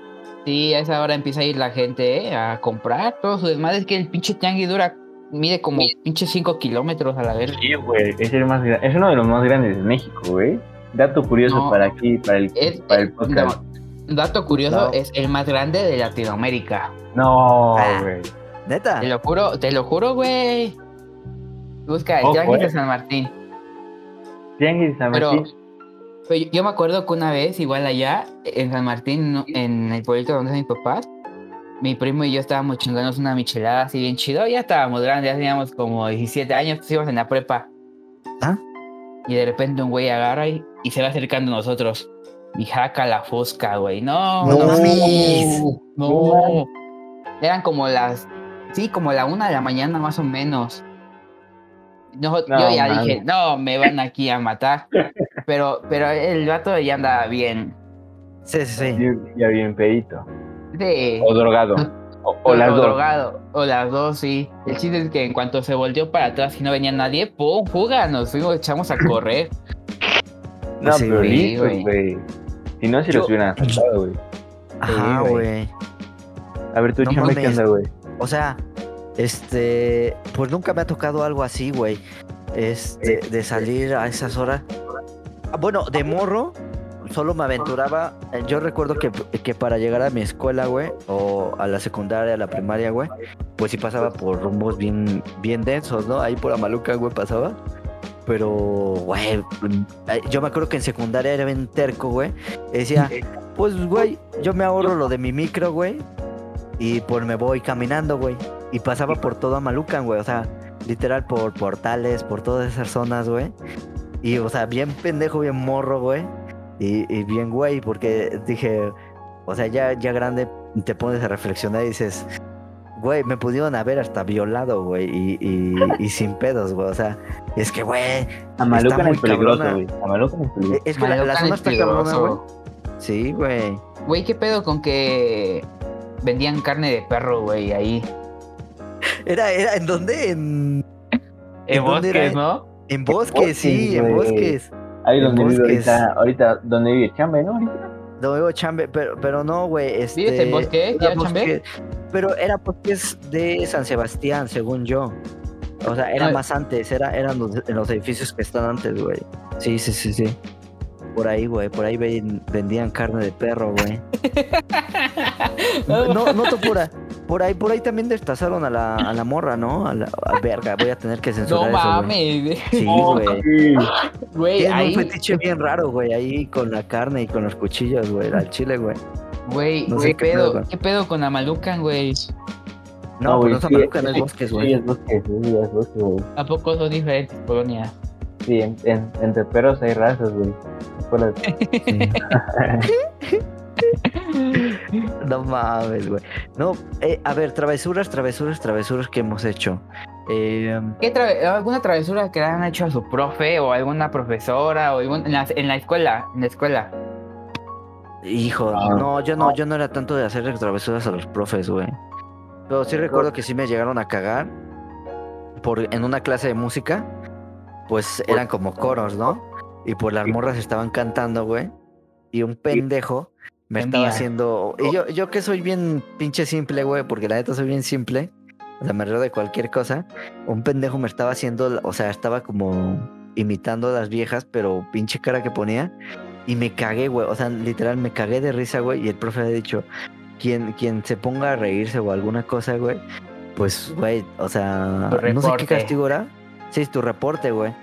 Sí, a esa hora empieza a ir la gente ¿eh? a comprar todo su desmadre. Es que el pinche tianguis dura, mide como pinche 5 kilómetros a la vez. Sí, güey. Es, el más, es uno de los más grandes de México, güey. Dato curioso No. para aquí, para el, Es- para el podcast. no, dato curioso, No. es el más grande de Latinoamérica. No, Ah. güey. Neta. Te lo juro, te lo juro, güey. Busca el tianguis de eh. San Martín. Tianguis de San Pero- Martín. Pero yo- yo me acuerdo que una vez, igual allá, en San Martín, en el pueblito donde están mis papás, mi primo y yo estábamos chingándonos una michelada así bien chido. Ya estábamos grandes, ya teníamos como 17 años, pues íbamos en la prepa. ¿Ah? Y de repente un güey agarra y, y se va acercando a nosotros. Y jaca la fosca, güey. No, No no, mames. no. Eran como las, sí, como la una de la mañana más o menos. No, No, yo ya dije, no, me van aquí a matar. Pero, pero el vato ya andaba bien. Sí, sí, ya bien pedito. Sí. O drogado. O, o las dos. drogado. O las dos, sí. El chiste es que en cuanto se volteó para atrás y no venía nadie, ¡pum! Fuga, nos fuimos, echamos a correr. No, Sí, pero güey. Si no, si Yo- los hubieran asaltado, güey. Ajá, güey. A ver, tú, No chame, ¿qué onda, güey? O sea, este, pues nunca me ha tocado algo así, güey. Este, de salir a esas horas. Ah, Bueno, de morro, solo me aventuraba. eh, Yo recuerdo que, que para llegar a mi escuela, güey, o a la secundaria, a la primaria, güey, pues sí pasaba por rumbos bien, bien densos, ¿no? Ahí por Amaluca, güey, pasaba. Pero, güey, eh, yo me acuerdo que en secundaria era bien terco, güey. Decía, pues, güey, yo me ahorro lo de mi micro, güey. Y pues me voy caminando, güey. Y pasaba por todo Amalucan, güey. O sea, literal por portales, por todas esas zonas, güey. Y, o sea, bien pendejo, bien morro, güey. Y, y bien güey, porque dije, o sea, ya, ya grande te pones a reflexionar y dices, güey, me pudieron haber hasta violado, güey. Y, y, y sin pedos, güey. O sea, es que, güey, Amalucan muy es peligroso, cabrona. güey. Amalucan es peligroso. es que la, la zona es está cabrona, güey. peligroso. Sí, güey. Güey, ¿qué pedo con que vendían carne de perro, güey, ahí? Era, era, ¿en dónde? En, En era? bosques, ¿no? en bosques, bosques, sí, en bosques. Ahí donde vive ahorita, ahorita donde vive Chambe, ¿no? Ahorita. No vivo chambe, pero, pero no, güey. Este, ¿Vives en bosque? era ¿Ya, chambe? Pero era bosques de San Sebastián, según yo. O sea, era Ah. más antes, era, eran los, en los edificios que están antes, güey. Sí, sí, sí, sí. Por ahí, güey, por ahí ven- vendían carne de perro, güey. No, no te pura. Por ahí, por ahí también desplazaron a la, a la morra, ¿no? A la a verga, voy a tener que No censurar eso, güey. mames, Sí, güey. Sí. güey, Tienen ahí, un fetiche bien raro, güey, ahí con la carne y con los cuchillos, güey, al chile, güey. güey, no sé ¿qué qué pedo, pedo, güey. qué pedo con Amalucan, güey? No, güey, pues no sí, es Amaluca, no es sí, Bosques, Sí, güey. es bosques, sí, es bosques, güey. ¿A poco son diferentes colonias? Sí, en, en- entre perros hay razas, güey. Acuérdate. No mames, güey. No, eh, a ver, travesuras, travesuras, travesuras que hemos hecho. Eh, ¿Qué trave- ¿Alguna travesura que le han hecho a su profe o alguna profesora o algún- en, la, en la escuela? En la escuela. hijo, Ah. no, yo no, yo no era tanto de hacerle travesuras a los profes, güey. Pero sí recuerdo que sí me llegaron a cagar por en una clase de música, pues eran como coros, ¿no? Y pues las morras estaban cantando, güey. Y un pendejo me estaba haciendo. Y yo, yo que soy bien pinche simple, güey, porque la neta soy bien simple. O sea, me río de cualquier cosa. Un pendejo me estaba haciendo, o sea, estaba como imitando a las viejas, pero pinche cara que ponía. Y me cagué, güey. O sea, literal, me cagué de risa, güey. Y el profe había dicho, quien, quien se ponga a reírse o alguna cosa, güey, pues, güey, o sea, no sé qué castigo era. Sí, es tu reporte, güey.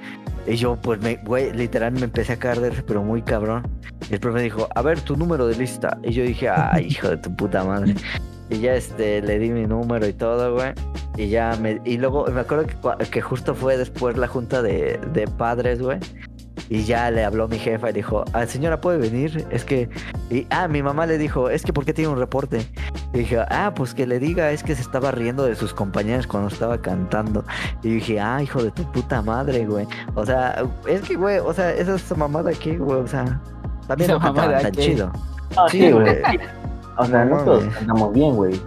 Y yo, pues, me, güey, literal me empecé a caer pero muy cabrón. Y el profe dijo, a ver, tu número de lista. Y yo dije, ay, hijo de tu puta madre. Y ya, este, le di mi número y todo, güey. Y ya me... Y luego, me acuerdo que, que justo fue después la junta de, de padres, güey. Y ya le habló mi jefa y dijo, ah, señora, ¿puede venir? Es que... Y, ah, mi mamá le dijo, es que ¿por qué tiene un reporte? Y dije, ah, pues que le diga, es que se estaba riendo de sus compañeros cuando estaba cantando. Y dije, ah, hijo de tu puta madre, güey. O sea, es que, güey, o sea, esa es mamada aquí, güey, o sea... También no cantaban mamada tan chido. Ah, Sí, güey. O sea, No no todos mames. cantamos bien, güey.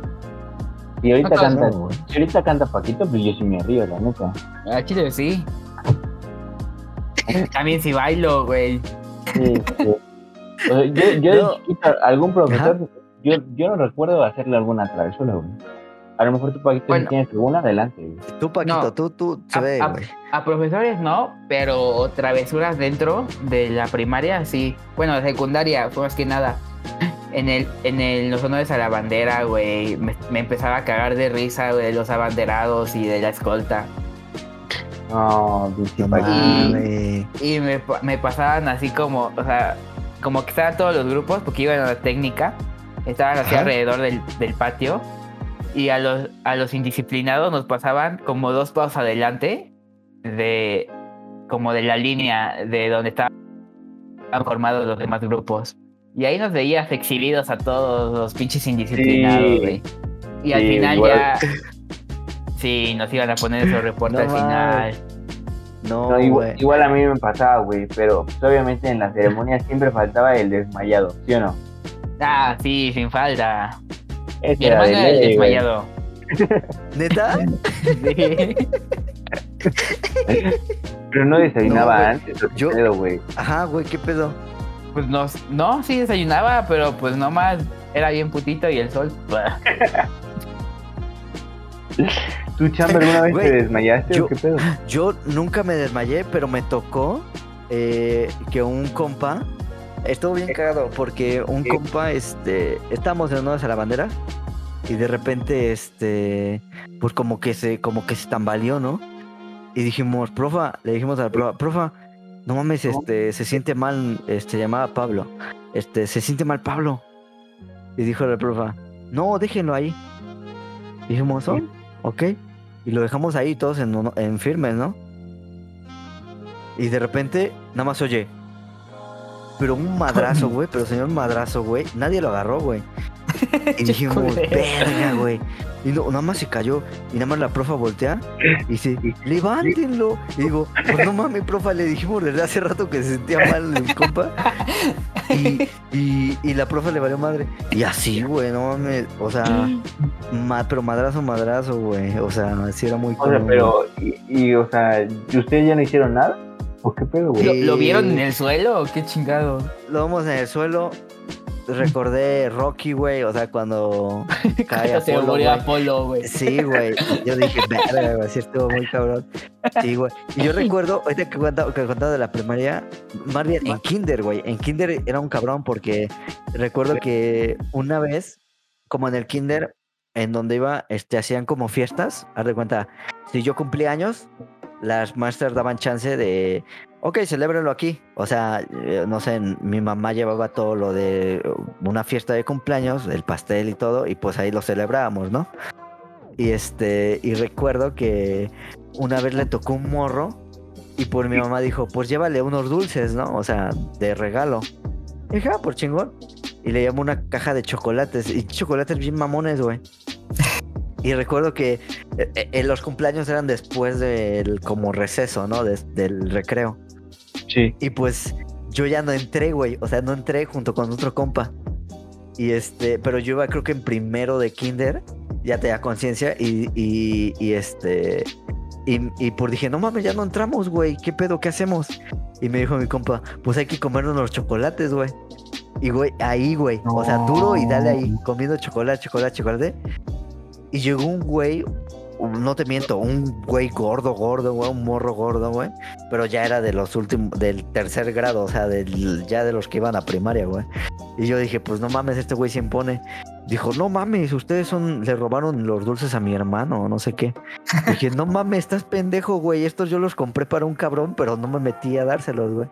Si ahorita No canta, no, güey. si ahorita canta Paquito, pues yo sí me río, la neta. A Chile sí. También si bailo, güey. Sí, sí. O sea, yo, No. algún profesor, yo, yo no recuerdo hacerle alguna travesura, güey. A lo mejor tú, Paquito, Bueno. si tienes alguna, adelante, güey. Tú, Paquito, No. tú, tú, se A- ve, a- güey. A profesores no, pero travesuras dentro de la primaria sí. Bueno, la secundaria fue más que nada. En el, en el, los honores a la bandera, güey, me, me empezaba a cagar de risa, güey, de los abanderados y de la escolta. No, mames. Y me, me pasaban así como, o sea, como que estaban todos los grupos, porque iban a la técnica, estaban así Ajá. alrededor del, del patio, y a los, a los indisciplinados nos pasaban como dos pasos adelante de, como de la línea de donde estaban formados los demás grupos. Y ahí nos veías exhibidos a todos los pinches indisciplinados, Sí. güey. Y al Sí, final igual. ya... Sí, nos iban a poner esos reportes No al final. No, No, igual, a mí me pasaba, güey, pero pues, obviamente en la ceremonia siempre faltaba el desmayado, ¿sí o no? Ah, sí, sin falta. Ese Mi era hermano era el ley, güey. desmayado. ¿Neta? Sí. Pero no desayunaba No, antes, ¿o qué Yo- pedo, güey. Ajá, güey, ¿qué pedo? Pues no, no, sí desayunaba, pero pues nomás era bien putito y el sol. ¿Tú, Chamba, alguna vez Güey, te desmayaste yo- o qué pedo? Yo nunca me desmayé, pero me tocó eh, que un compa. Estuvo bien cagado porque un ¿Qué? compa, este, estábamos honores a la bandera y de repente, este, pues como que se, como que se tambaleó, ¿no? Y dijimos, profa, le dijimos a la profa, profa, no mames, este, se siente mal, este, llamaba Pablo, este, se siente mal Pablo. Y dijo la profa, no, déjenlo ahí. Dijimos, oh, ok. Y lo dejamos ahí todos en, en firmes, ¿no? Y de repente, nada más oye. Pero un madrazo, güey. Pero señor madrazo, güey. Nadie lo agarró, güey. Y dijimos, verga, güey. Y no, nada más se cayó. Y nada más la profa voltea. Y dice, levántenlo. Y digo, pues no mames, profa. Le dijimos desde hace rato que se sentía mal el compa. Y, y, y la profa le valió madre. Y así, güey, no mames. O sea, ma- pero madrazo, madrazo, güey. O sea, sí era muy O sea, pero, y, y, o sea, ¿y ustedes ya no hicieron nada? ¿O qué pedo, ¿Lo, güey? lo vieron en el suelo o qué chingado? Lo vamos en el suelo. Recordé Rocky, güey. O sea, cuando cae Se murió. Apolo, güey. Sí, güey. Yo dije, verga, güey. Sí, estuvo muy cabrón. Sí, güey. Y yo recuerdo, ahorita que contaba, que contaba de la primaria, más bien en Kinder, güey. En Kinder era un cabrón porque recuerdo que una vez, como en el Kinder, en donde iba, este, hacían como fiestas. Haz de cuenta, si yo cumplía años, las maestras daban chance de, ok, celébralo aquí. O sea, eh, no sé, mi mamá llevaba todo lo de una fiesta de cumpleaños, el pastel y todo, y pues ahí lo celebrábamos, ¿no? Y este, y recuerdo que una vez le tocó un morro y por mi mamá dijo, pues llévale unos dulces, ¿no? O sea, de regalo. Y dije, ah, por chingón. Y le llamó una caja de chocolates. Y chocolates bien mamones, güey. Y recuerdo que eh, eh, los cumpleaños eran después del como receso, ¿no? Des- del recreo. Sí. Y pues yo ya no entré, güey. O sea, no entré junto con otro compa. Y este, pero yo iba creo que en primero de kinder, ya tenía conciencia y, y, y este, y, y por dije, no mames, ya no entramos, güey, ¿qué pedo, qué hacemos? Y me dijo mi compa, pues hay que comernos los chocolates, güey. Y güey, ahí, güey, o sea, duro y dale ahí, comiendo chocolate, chocolate, chocolate. Y llegó un güey, no te miento, un güey gordo, gordo, güey, un morro gordo, güey. Pero ya era de los últimos, del tercer grado, o sea, del, ya de los que iban a primaria, güey. Y yo dije, pues no mames, este güey se impone. Dijo, no mames, ustedes son, le robaron los dulces a mi hermano, no sé qué. Dije, no mames, estás pendejo, güey. Estos yo los compré para un cabrón, pero no me metí a dárselos, güey.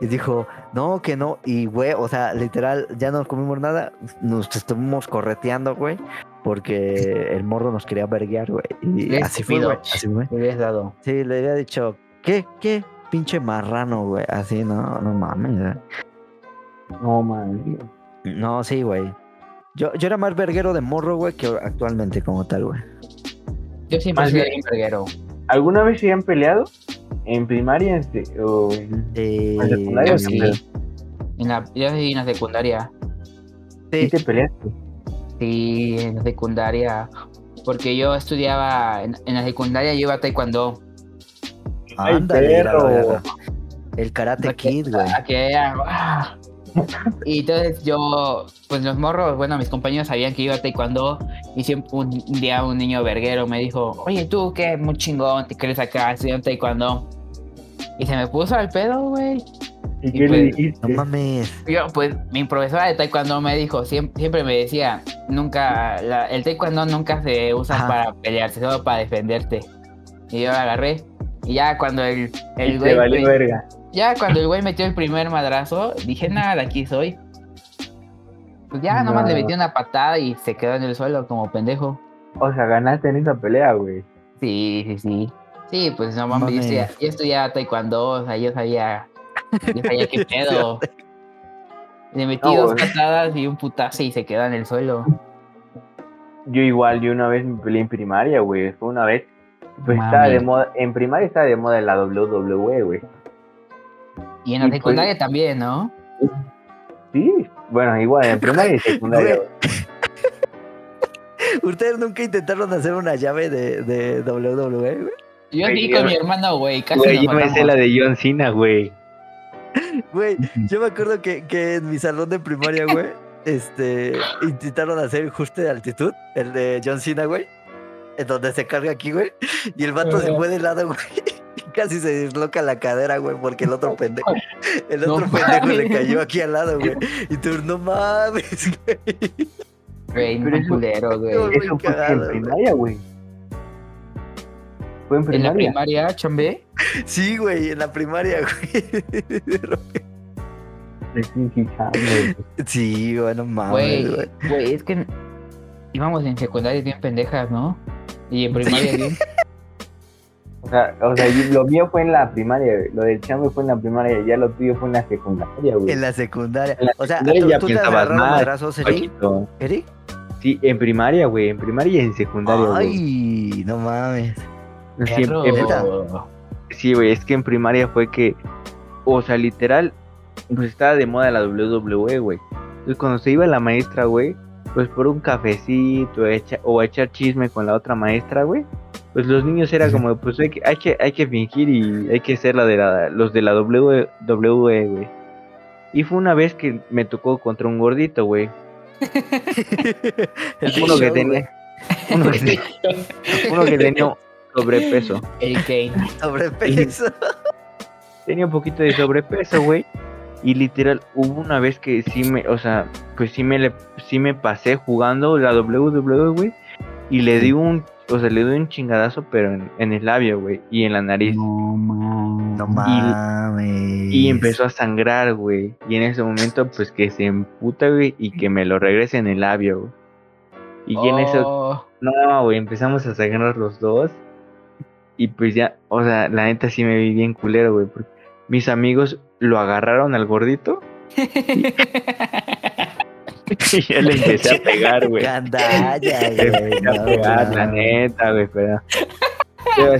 Y dijo, no, que no. Y, güey, o sea, literal, ya no comimos nada. Nos estuvimos correteando, güey. Porque el morro nos quería verguear, güey. Y así fue, güey. Así fue. Le habías dado. Sí, le había dicho, ¿qué? ¿Qué? Pinche marrano, güey. Así, no, no mames. güey. No, man. No, sí, güey. Yo, yo era más verguero de morro, güey, que actualmente como tal, güey. Yo siempre Más bien verguero. ¿Alguna vez se han peleado? ¿En primaria en se- o en, Eh, en secundaria? Sí. En la, yo sí en la secundaria. ¿Sí sí, te peleaste? Sí, en la secundaria. Porque yo estudiaba, en, en la secundaria yo iba a taekwondo. Ay, ándale. El Karate Kid, güey. a que era- ¡ah! Y entonces yo, pues los morros, bueno, mis compañeros sabían que iba a taekwondo y siempre un día un niño verguero me dijo, oye tú, qué muy chingón, te crees acá estudiando taekwondo. Y se me puso al pedo, güey. ¿Y Y qué le pues, dijiste? No mames. Yo, pues, mi profesora de taekwondo me dijo, siempre, siempre me decía, nunca, la- el taekwondo nunca se usa Ajá. para pelearse, solo para defenderte. Y yo la agarré. Y ya cuando el, Y el te güey, valió me- verga. ya cuando el güey metió el primer madrazo, dije, nada, aquí soy. Pues ya nomás No. le metí una patada y se quedó en el suelo como pendejo. O sea, ganaste en esa pelea, güey. Sí, sí, sí. Sí, pues no mames, yo estudiaba, yo estudiaba taekwondo, o sea, yo sabía, yo sabía qué pedo. Le metí No, dos patadas y un putazo y se quedó en el suelo. Yo igual, yo una vez me peleé en primaria, güey. Fue una vez. Pues Mami. estaba de moda, en primaria estaba de moda la WWE, güey. Y en la Y pues- secundaria también, ¿no? Sí, bueno, igual, en primaria y secundaria. Güey. ¿Ustedes nunca intentaron hacer una llave de, de WWE, güey? Yo yo- con mi hermano, güey, casi Güey, nos yo me sé la de John Cena, güey. Güey, yo me acuerdo que, que en mi salón de primaria, güey, este, intentaron hacer ajuste de altitud, el de John Cena, güey, en donde se carga aquí, güey, y el vato se fue de lado, güey, y casi se disloca la cadera, güey, porque el otro pendejo, el No otro pendejo le cayó aquí al lado, güey, y tú, no mames, güey. Güey, no eso- culero, güey. Eso fue en primaria, güey. Fue en En la primaria. chambé. Sí, güey, en la primaria, güey. Sí, sí, chale. Sí, güey, no mames, Güey, güey. es que íbamos en secundaria bien pendejas, ¿no? Y en primaria bien. O sea, o sea, lo mío fue en la primaria, güey. Lo del chambe fue en la primaria, ya lo tuyo fue en la secundaria, güey. En la secundaria. En la O sea, secundaria ¿tú, ya tú te pensabas agarrado más, madrazos, Eric? ¿Eric? Sí, en primaria, güey. En primaria y en secundaria, güey. Ay, no mames. Neta. Sí, güey, es que en primaria fue que, o sea, literal, pues estaba de moda la WWE, güey. Entonces cuando se iba la maestra, güey, pues por un cafecito echa- o a echar chisme con la otra maestra, güey, pues los niños era como, pues hay que, hay que, hay que fingir y hay que ser la de la, los de la WWE, güey. Y fue una vez que me tocó contra un gordito, güey. Uno que tenía, uno que, te- uno que tenía sobrepeso. El Kane. Sobrepeso. tenía un poquito de sobrepeso, güey. Y literal, hubo una vez que sí me, o sea, pues sí me, le, sí me pasé jugando la WWE, güey. Y le di un, o sea, le di un chingadazo, pero en, en el labio, güey. Y en la nariz. No, man. No mames. Y empezó a sangrar, güey. Y en ese momento, pues que se emputa, güey. Y que me lo regrese en el labio, güey. Y en eso, Oh, no, güey, empezamos a sacarnos los dos. Y pues ya, o sea, la neta sí me vi bien culero, güey. Porque mis amigos lo agarraron al gordito y yo le empecé a pegar, güey. Gandalla, güey. no, pegar, la neta, güey, pero... Pero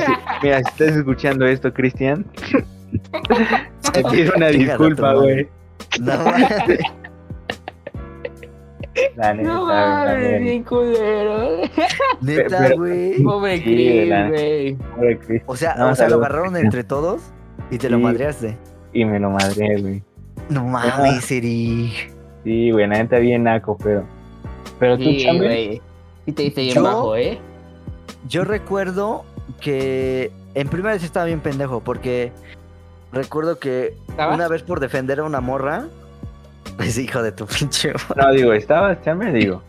mira, si estás escuchando esto, Cristian, te pido una disculpa, güey. No. La neta, no mames, bien culero. Neta, güey. Pobre Chris, güey. O sea, No, o sea, lo agarraron entre todos y te lo Sí. madreaste. Y me lo madré, güey. No mames, Eri. Sí, güey, la neta bien naco, pero... Pero tú, Sí, Chambe, güey. Sí te diste bien Yo- bajo, ¿eh? Yo recuerdo que en primera sí estaba bien pendejo porque recuerdo que ¿Estabas? una vez por defender a una morra, es hijo de tu pinche. No, digo, ¿estabas, Chambe? Digo.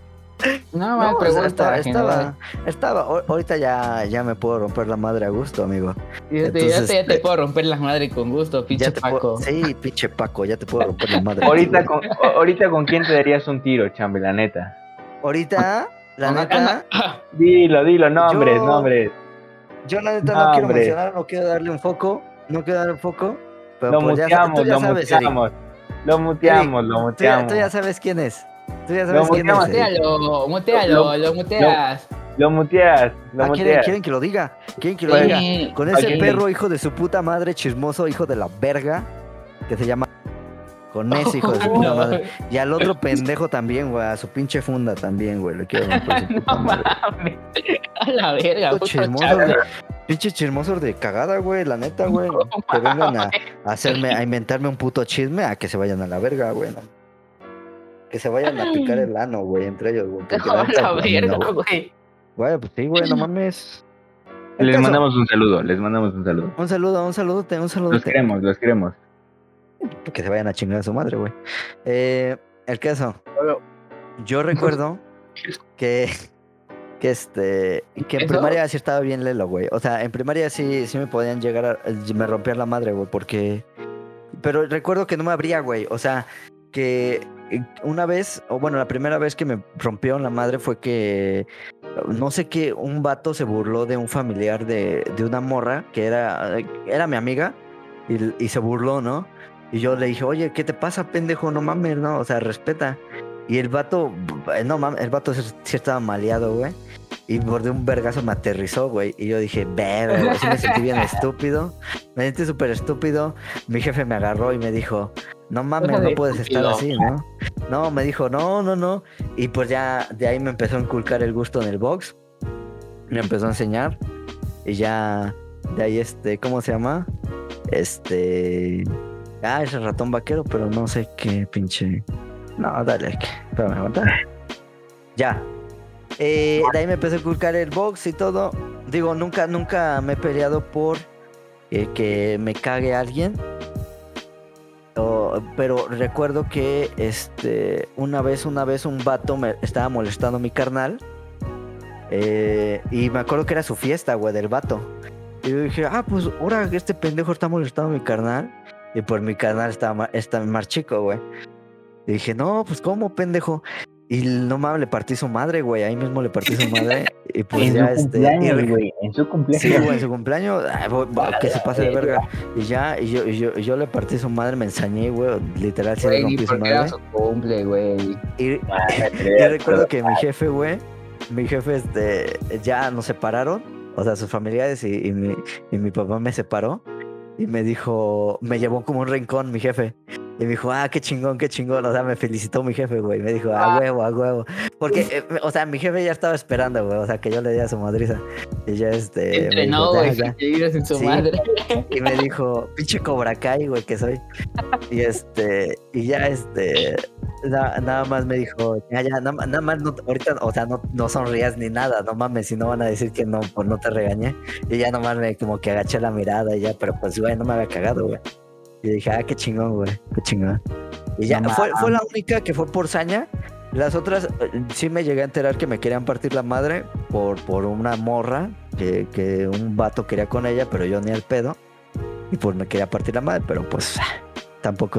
No, No, sea, pregunta. estaba, estaba, estaba, ahor- ahorita ya, ya me puedo romper la madre a gusto, amigo. Yo te, ya te eh, puedo romper las madres con gusto, pinche Ya Paco. puedo, sí, pinche Paco, ya te puedo romper la madre. Ahorita con, ahorita con quién te darías un tiro, Chambe, la neta. Ahorita, la neta, Dilo, dilo, nombres, Yo- nombres. yo la neta No, no quiero mencionar, no quiero darle un foco, no quiero darle un foco, pero Lo pues ya, muteamos, tú ya lo sabes, Eric. Muteamos. Lo muteamos, lo Tú ya, muteamos. tú ya sabes quién es. Tú ya Lo sabes quién es. muteamos, Eric. Mutealo, mutealo, lo muteas. Lo muteas, lo Ah, ¿quieren, muteas. quieren que lo diga? ¿Quieren que lo diga? Con ese perro hijo de su puta madre, chismoso, hijo de la verga, que se llama... Con ese hijo de su puta madre. Y al otro pendejo también, güey, a su pinche funda también, güey. Le quiero romper su puta No madre. mames. A la verga, Pinche puto chismoso de, pinche chismoso de cagada, güey, la neta, güey. Que vengan a, a hacerme, a inventarme un puto chisme, a que se vayan a la verga, güey. no. Que se vayan a picar el ano, güey, entre ellos, güey. neta, la verga, no, güey. güey. Pues sí, güey, no mames. Les caso- mandamos un saludo, les mandamos un saludo. Un saludo, un saludote, un saludote. Los queremos, los queremos. Que se vayan a chingar a su madre, güey. Eh, el caso. Yo recuerdo que, que este, que en primaria sí estaba bien lelo, güey. O sea, en primaria sí, sí me podían llegar a, me rompían la madre, güey, porque, pero recuerdo que no me abría, güey. O sea, que eh, una vez, o bueno, la primera vez que me rompieron la madre fue que, no sé qué, un vato se burló de un familiar de, de una morra que era, era mi amiga y, y se burló, ¿no? Y yo le dije, oye, ¿qué te pasa, pendejo? No mames, ¿no? O sea, respeta. Y el vato, b- no mames, el vato sí estaba maleado, güey. Y por de un vergazo me aterrizó, güey. Y yo dije, verga, sí me sentí bien estúpido. Me sentí súper estúpido. Mi jefe me agarró y me dijo, no mames, no de puedes estar así, ¿no? No, me dijo, no, no, no. Y pues ya de ahí me empezó a inculcar el gusto en el box. Me empezó a enseñar. Y ya de ahí, este, ¿cómo se llama? Este. Ah, es el ratón vaquero, pero no sé qué pinche. No, dale aquí. Espérame, aguanta. Ya. Eh, de ahí me empecé a inculcar el box y todo. Digo, nunca, nunca me he peleado por eh, que me cague alguien. Pero recuerdo que este una vez, una vez un vato me estaba molestando a mi carnal. eh, y me acuerdo que era su fiesta, güey, del vato. Y yo dije, ah, pues ahora este pendejo está molestando a mi carnal. Y por mi carnal está, está más chico, güey. Y dije, no, pues ¿cómo, pendejo? Y no mames, le partí su madre, güey. Ahí mismo le partí su madre. Y pues en ya su este. cumpleaños, güey. En su cumpleaños. Sí, güey, en su cumpleaños, ay, voy- va, que se pase de verga. Y ya, y yo, y yo, yo le partí su madre, me ensañé, güey. Literal, sí le rompí su era madre. su cumple, güey. Y, y creas, recuerdo que mi jefe, güey, mi jefe, este, ya nos separaron, o sea, sus familiares y, y mi, y mi papá me separó y me dijo, me llevó como un rincón mi jefe. Y me dijo, ah, qué chingón, qué chingón. O sea, me felicitó mi jefe, güey. Me dijo, a huevo, a huevo. Porque, eh, o sea, mi jefe ya estaba esperando, güey. O sea, que yo le diera su madriza. Y ya, este. Entrenó, güey, en su Sí. madre. Y me dijo, pinche Cobra Kai, güey, que soy. Y este, y ya este, na- nada más me dijo, ya, ya, nada, nada más, no, ahorita, o sea, no, no sonrías ni nada, no mames, si no van a decir que no, pues no te regañé. Y ya nomás me como que agaché la mirada y ya, pero pues, güey, no me había cagado, güey. Y dije, ah, qué chingón, güey, qué chingón. Y ya, No fue, fue la única que fue por saña. Las otras eh, sí me llegué a enterar que me querían partir la madre por, por una morra, que, que un vato quería con ella, pero yo ni al pedo. Y pues me quería partir la madre, pero pues tampoco